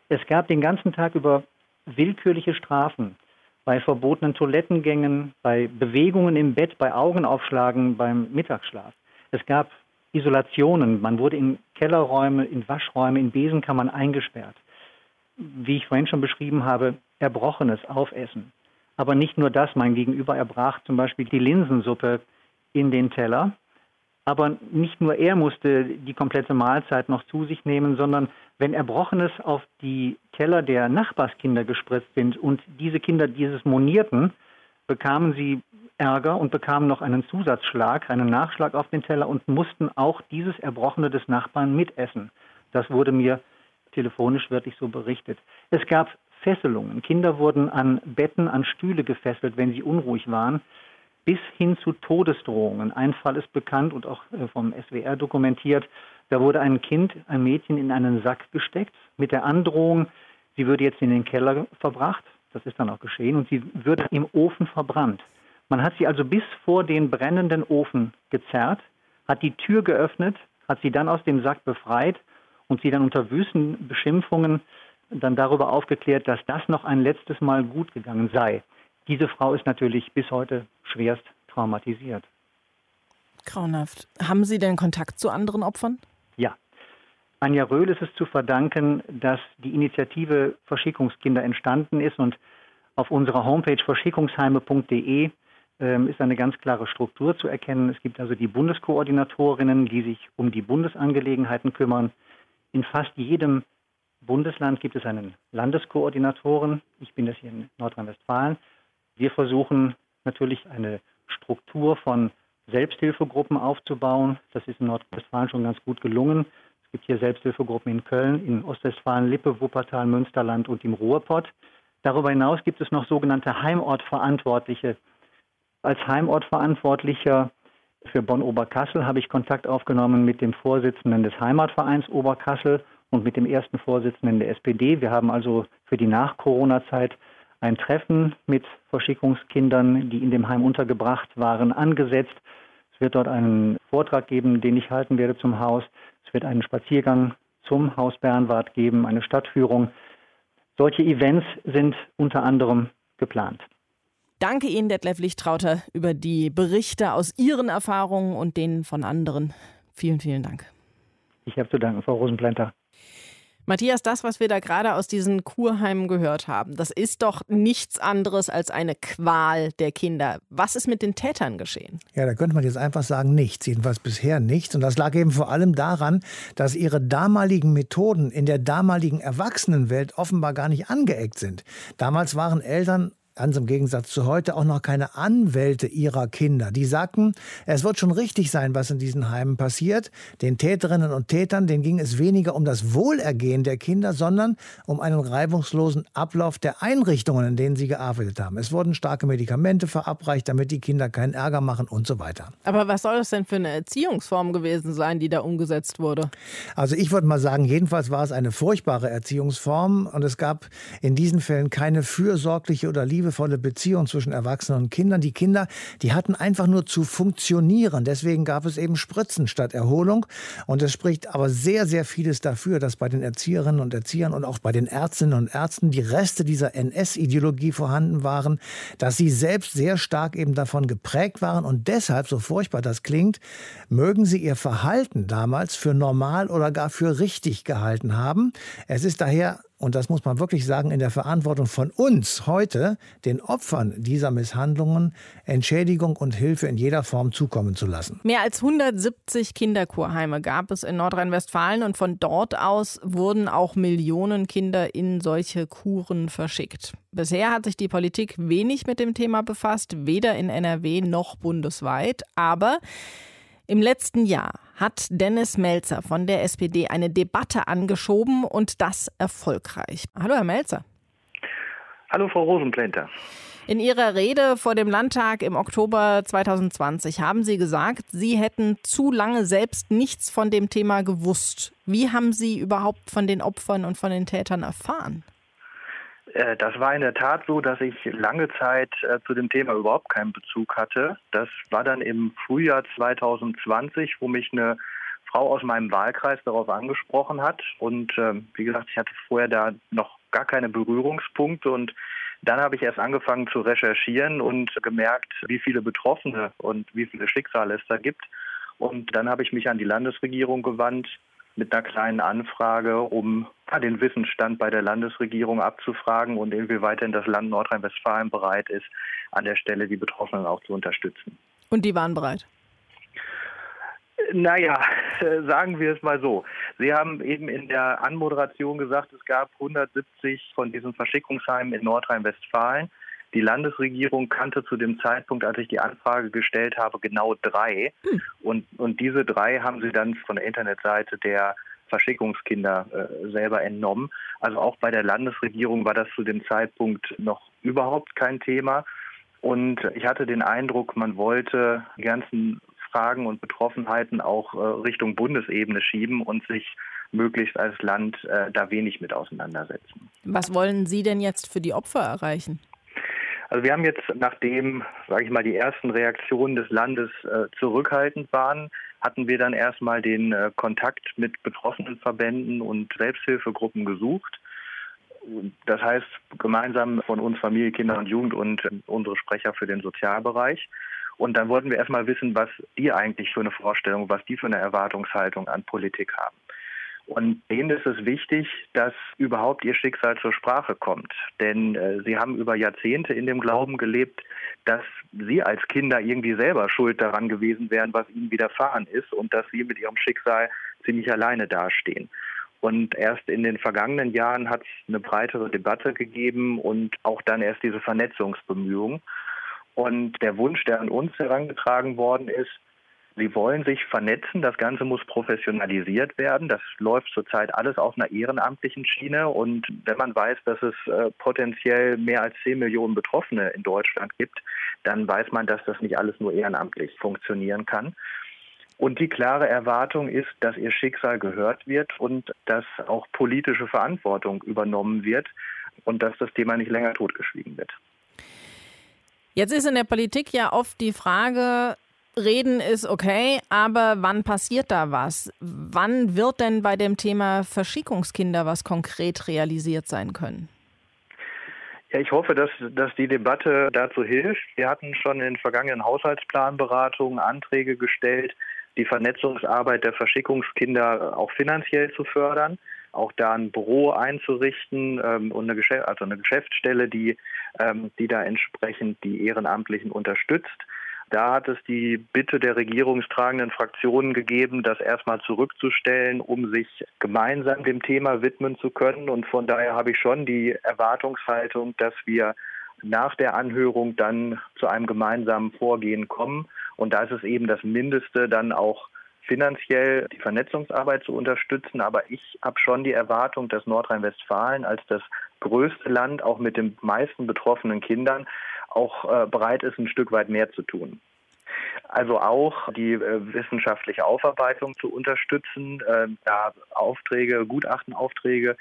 Es gab den ganzen Tag über willkürliche Strafen bei verbotenen Toilettengängen, bei Bewegungen im Bett, bei Augenaufschlagen beim Mittagsschlaf. Es gab Isolationen. Man wurde in Kellerräume, in Waschräume, in Besenkammern eingesperrt. Wie ich vorhin schon beschrieben habe, erbrochenes Aufessen. Aber nicht nur das, mein Gegenüber erbrach zum Beispiel die Linsensuppe in den Teller. Aber nicht nur er musste die komplette Mahlzeit noch zu sich nehmen, sondern wenn Erbrochenes auf die Teller der Nachbarskinder gespritzt sind und diese Kinder dieses monierten, bekamen sie Ärger und bekamen noch einen Zusatzschlag, einen Nachschlag auf den Teller und mussten auch dieses Erbrochene des Nachbarn mitessen. Das wurde mir telefonisch wirklich so berichtet. Es gab Fesselungen. Kinder wurden an Betten, an Stühle gefesselt, wenn sie unruhig waren, bis hin zu Todesdrohungen. Ein Fall ist bekannt und auch äh, vom SWR dokumentiert. Da wurde ein Kind, ein Mädchen in einen Sack gesteckt mit der Androhung, sie würde jetzt in den Keller verbracht. Das ist dann auch geschehen und sie würde im Ofen verbrannt. Man hat sie also bis vor den brennenden Ofen gezerrt, hat die Tür geöffnet, hat sie dann aus dem Sack befreit und sie dann unter wüsten Beschimpfungen dann darüber aufgeklärt, dass das noch ein letztes Mal gut gegangen sei. Diese Frau ist natürlich bis heute schwerst traumatisiert. Grauenhaft. Haben Sie denn Kontakt zu anderen Opfern? Ja. Anja Röhl ist es zu verdanken, dass die Initiative Verschickungskinder entstanden ist und auf unserer Homepage verschickungsheime.de ähm, ist eine ganz klare Struktur zu erkennen. Es gibt also die Bundeskoordinatorinnen, die sich um die Bundesangelegenheiten kümmern. In fast jedem Bundesland gibt es einen Landeskoordinatoren. Ich bin das hier in Nordrhein-Westfalen. Wir versuchen natürlich eine Struktur von Selbsthilfegruppen aufzubauen. Das ist in Nordrhein-Westfalen schon ganz gut gelungen. Es gibt hier Selbsthilfegruppen in Köln, in Ostwestfalen, Lippe, Wuppertal, Münsterland und im Ruhrpott. Darüber hinaus gibt es noch sogenannte Heimortverantwortliche, als Heimortverantwortlicher für Bonn-Oberkassel habe ich Kontakt aufgenommen mit dem Vorsitzenden des Heimatvereins Oberkassel und mit dem ersten Vorsitzenden der SPD. Wir haben also für die Nach-Corona-Zeit ein Treffen mit Verschickungskindern, die in dem Heim untergebracht waren, angesetzt. Es wird dort einen Vortrag geben, den ich halten werde zum Haus. Es wird einen Spaziergang zum Haus Bernward geben, eine Stadtführung. Solche Events sind unter anderem geplant. Danke Ihnen, Detlef Lichtrauter, über die Berichte aus Ihren Erfahrungen und denen von anderen. Vielen, vielen Dank. Ich habe zu danken, Frau Rosenplänter. Matthias, das, was wir da gerade aus diesen Kurheimen gehört haben, das ist doch nichts anderes als eine Qual der Kinder. Was ist mit den Tätern geschehen? Ja, da könnte man jetzt einfach sagen, nichts, jedenfalls bisher nichts. Und das lag eben vor allem daran, dass ihre damaligen Methoden in der damaligen Erwachsenenwelt offenbar gar nicht angeeckt sind. Damals waren Eltern ganz im Gegensatz zu heute, auch noch keine Anwälte ihrer Kinder. Die sagten, es wird schon richtig sein, was in diesen Heimen passiert. Den Täterinnen und Tätern, denen ging es weniger um das Wohlergehen der Kinder, sondern um einen reibungslosen Ablauf der Einrichtungen, in denen sie gearbeitet haben. Es wurden starke Medikamente verabreicht, damit die Kinder keinen Ärger machen und so weiter. Aber was soll das denn für eine Erziehungsform gewesen sein, die da umgesetzt wurde? Also ich würde mal sagen, jedenfalls war es eine furchtbare Erziehungsform und es gab in diesen Fällen keine fürsorgliche oder liebe liebevolle Beziehung zwischen Erwachsenen und Kindern. Die Kinder, die hatten einfach nur zu funktionieren. Deswegen gab es eben Spritzen statt Erholung. Und es spricht aber sehr, sehr vieles dafür, dass bei den Erzieherinnen und Erziehern und auch bei den Ärztinnen und Ärzten die Reste dieser NS-Ideologie vorhanden waren, dass sie selbst sehr stark eben davon geprägt waren und deshalb, so furchtbar das klingt, mögen sie ihr Verhalten damals für normal oder gar für richtig gehalten haben. Es ist daher und das muss man wirklich sagen, in der Verantwortung von uns heute, den Opfern dieser Misshandlungen Entschädigung und Hilfe in jeder Form zukommen zu lassen. Mehr als 170 Kinderkurheime gab es in Nordrhein-Westfalen und von dort aus wurden auch Millionen Kinder in solche Kuren verschickt. Bisher hat sich die Politik wenig mit dem Thema befasst, weder in NRW noch bundesweit, aber im letzten Jahr hat Dennis Melzer von der SPD eine Debatte angeschoben und das erfolgreich. Hallo, Herr Melzer. Hallo, Frau Rosenplänter. In Ihrer Rede vor dem Landtag im Oktober 2020 haben Sie gesagt, Sie hätten zu lange selbst nichts von dem Thema gewusst. Wie haben Sie überhaupt von den Opfern und von den Tätern erfahren? Äh, das war in der Tat so, dass ich lange Zeit äh, zu dem Thema überhaupt keinen Bezug hatte. Das war dann im Frühjahr 2020, wo mich eine Frau aus meinem Wahlkreis darauf angesprochen hat. Und äh, wie gesagt, ich hatte vorher da noch gar keine Berührungspunkte und dann habe ich erst angefangen zu recherchieren und gemerkt, wie viele Betroffene und wie viele Schicksale es da gibt. Und dann habe ich mich an die Landesregierung gewandt mit einer kleinen Anfrage, um den Wissensstand bei der Landesregierung abzufragen und inwieweit denn das Land Nordrhein-Westfalen bereit ist, an der Stelle die Betroffenen auch zu unterstützen. Und die waren bereit? Naja, sagen wir es mal so. Sie haben eben in der Anmoderation gesagt, es gab 170 von diesen Verschickungsheimen in Nordrhein-Westfalen. Die Landesregierung kannte zu dem Zeitpunkt, als ich die Anfrage gestellt habe, genau drei. Hm. Und, und diese drei haben sie dann von der Internetseite der Verschickungskinder äh, selber entnommen. Also auch bei der Landesregierung war das zu dem Zeitpunkt noch überhaupt kein Thema. Und ich hatte den Eindruck, man wollte die ganzen Fragen und Betroffenheiten auch äh, Richtung Bundesebene schieben und sich möglichst als Land äh, da wenig mit auseinandersetzen. Was wollen Sie denn jetzt für die Opfer erreichen? Also wir haben jetzt, nachdem, sage ich mal, die ersten Reaktionen des Landes äh, zurückhaltend waren, hatten wir dann erstmal den äh, Kontakt mit betroffenen Verbänden und Selbsthilfegruppen gesucht. Das heißt, gemeinsam von uns Familie, Kinder und Jugend und äh, unsere Sprecher für den Sozialbereich. Und dann wollten wir erstmal wissen, was die eigentlich für eine Vorstellung, was die für eine Erwartungshaltung an Politik haben. Und denen ist es wichtig, dass überhaupt ihr Schicksal zur Sprache kommt. Denn äh, sie haben über Jahrzehnte in dem Glauben gelebt, dass sie als Kinder irgendwie selber schuld daran gewesen wären, was ihnen widerfahren ist und dass sie mit ihrem Schicksal ziemlich alleine dastehen. Und erst in den vergangenen Jahren hat es eine breitere Debatte gegeben und auch dann erst diese Vernetzungsbemühungen. Und der Wunsch, der an uns herangetragen worden ist, Sie wollen sich vernetzen. Das Ganze muss professionalisiert werden. Das läuft zurzeit alles auf einer ehrenamtlichen Schiene. Und wenn man weiß, dass es äh, potenziell mehr als 10 Millionen Betroffene in Deutschland gibt, dann weiß man, dass das nicht alles nur ehrenamtlich funktionieren kann. Und die klare Erwartung ist, dass ihr Schicksal gehört wird und dass auch politische Verantwortung übernommen wird und dass das Thema nicht länger totgeschwiegen wird. Jetzt ist in der Politik ja oft die Frage, Reden ist okay, aber wann passiert da was? Wann wird denn bei dem Thema Verschickungskinder was konkret realisiert sein können? Ja, ich hoffe, dass, dass die Debatte dazu hilft. Wir hatten schon in den vergangenen Haushaltsplanberatungen Anträge gestellt, die Vernetzungsarbeit der Verschickungskinder auch finanziell zu fördern auch da ein Büro einzurichten ähm, und eine, Geschäft, also eine Geschäftsstelle, die, ähm, die da entsprechend die Ehrenamtlichen unterstützt. Da hat es die Bitte der regierungstragenden Fraktionen gegeben, das erstmal zurückzustellen, um sich gemeinsam dem Thema widmen zu können. Und von daher habe ich schon die Erwartungshaltung, dass wir nach der Anhörung dann zu einem gemeinsamen Vorgehen kommen. Und da ist es eben das Mindeste, dann auch finanziell die Vernetzungsarbeit zu unterstützen. Aber ich habe schon die Erwartung, dass Nordrhein-Westfalen als das größte Land, auch mit den meisten betroffenen Kindern, auch äh, bereit ist, ein Stück weit mehr zu tun. Also auch die äh, wissenschaftliche Aufarbeitung zu unterstützen, äh, da Aufträge, Gutachtenaufträge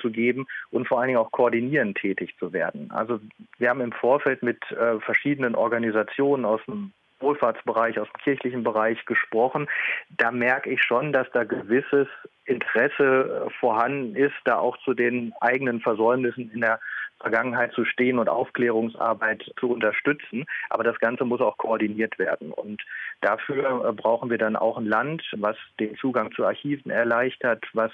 zu geben und vor allen Dingen auch koordinierend tätig zu werden. Also wir haben im Vorfeld mit verschiedenen Organisationen aus dem Wohlfahrtsbereich, aus dem kirchlichen Bereich gesprochen. Da merke ich schon, dass da gewisses Interesse äh, vorhanden ist, da auch zu den eigenen Versäumnissen in der Vergangenheit zu stehen und Aufklärungsarbeit zu unterstützen. Aber das Ganze muss auch koordiniert werden. Und dafür äh, brauchen wir dann auch ein Land, was den Zugang zu Archiven erleichtert, was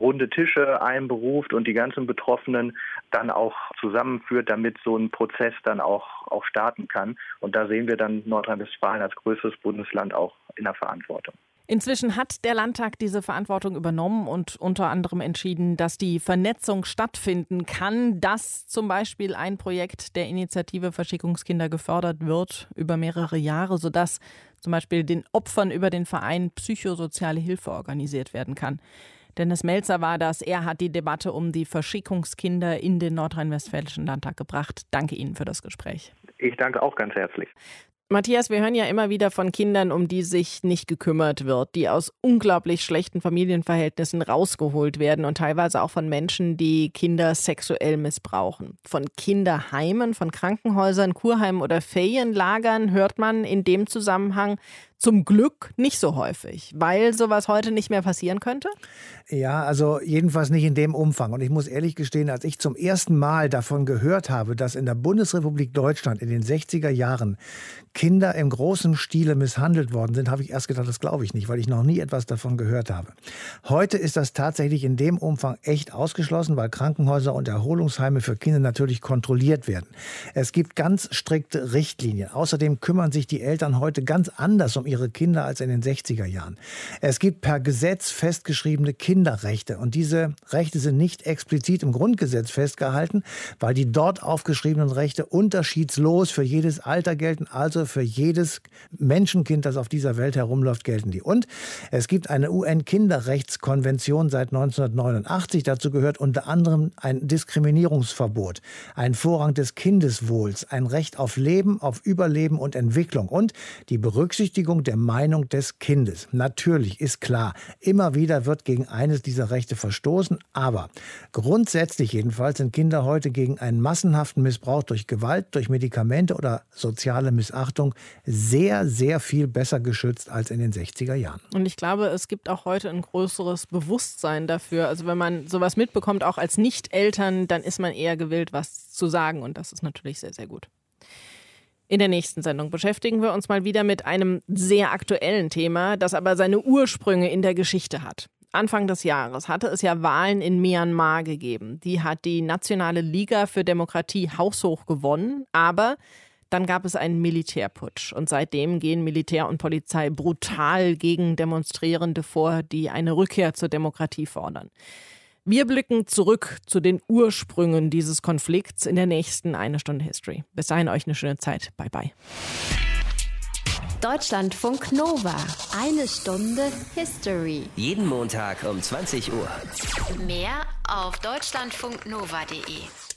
runde Tische einberuft und die ganzen Betroffenen dann auch zusammenführt, damit so ein Prozess dann auch, auch starten kann. Und da sehen wir dann Nordrhein-Westfalen als größtes Bundesland auch in der Verantwortung. Inzwischen hat der Landtag diese Verantwortung übernommen und unter anderem entschieden, dass die Vernetzung stattfinden kann, dass zum Beispiel ein Projekt der Initiative Verschickungskinder gefördert wird über mehrere Jahre, sodass zum Beispiel den Opfern über den Verein psychosoziale Hilfe organisiert werden kann. Dennis Melzer war das. Er hat die Debatte um die Verschickungskinder in den Nordrhein-Westfälischen Landtag gebracht. Danke Ihnen für das Gespräch. Ich danke auch ganz herzlich. Matthias, wir hören ja immer wieder von Kindern, um die sich nicht gekümmert wird, die aus unglaublich schlechten Familienverhältnissen rausgeholt werden und teilweise auch von Menschen, die Kinder sexuell missbrauchen. Von Kinderheimen, von Krankenhäusern, Kurheimen oder Ferienlagern hört man in dem Zusammenhang zum Glück nicht so häufig, weil sowas heute nicht mehr passieren könnte? Ja, also jedenfalls nicht in dem Umfang. Und ich muss ehrlich gestehen, als ich zum ersten Mal davon gehört habe, dass in der Bundesrepublik Deutschland in den 60er Jahren Kinder im großen Stile misshandelt worden sind, habe ich erst gedacht, das glaube ich nicht, weil ich noch nie etwas davon gehört habe. Heute ist das tatsächlich in dem Umfang echt ausgeschlossen, weil Krankenhäuser und Erholungsheime für Kinder natürlich kontrolliert werden. Es gibt ganz strikte Richtlinien. Außerdem kümmern sich die Eltern heute ganz anders um ihre Kinder als in den 60er Jahren. Es gibt per Gesetz festgeschriebene Kinderrechte und diese Rechte sind nicht explizit im Grundgesetz festgehalten, weil die dort aufgeschriebenen Rechte unterschiedslos für jedes Alter gelten, also für jedes Menschenkind, das auf dieser Welt herumläuft, gelten die. Und es gibt eine UN-Kinderrechtskonvention seit 1989. Dazu gehört unter anderem ein Diskriminierungsverbot, ein Vorrang des Kindeswohls, ein Recht auf Leben, auf Überleben und Entwicklung und die Berücksichtigung Beachtung der Meinung des Kindes. Natürlich ist klar, immer wieder wird gegen eines dieser Rechte verstoßen, aber grundsätzlich jedenfalls sind Kinder heute gegen einen massenhaften Missbrauch durch Gewalt, durch Medikamente oder soziale Missachtung sehr, sehr viel besser geschützt als in den 60er Jahren. Und ich glaube, es gibt auch heute ein größeres Bewusstsein dafür. Also wenn man sowas mitbekommt, auch als Nicht-Eltern, dann ist man eher gewillt, was zu sagen und das ist natürlich sehr, sehr gut. In der nächsten Sendung beschäftigen wir uns mal wieder mit einem sehr aktuellen Thema, das aber seine Ursprünge in der Geschichte hat. Anfang des Jahres hatte es ja Wahlen in Myanmar gegeben. Die hat die Nationale Liga für Demokratie haushoch gewonnen, aber dann gab es einen Militärputsch und seitdem gehen Militär und Polizei brutal gegen Demonstrierende vor, die eine Rückkehr zur Demokratie fordern. Wir blicken zurück zu den Ursprüngen dieses Konflikts in der nächsten eine Stunde History. Bis dahin euch eine schöne Zeit. Bye bye. Deutschlandfunk Nova. Eine Stunde History. Jeden Montag um 20 Uhr. Mehr auf deutschlandfunknova.de.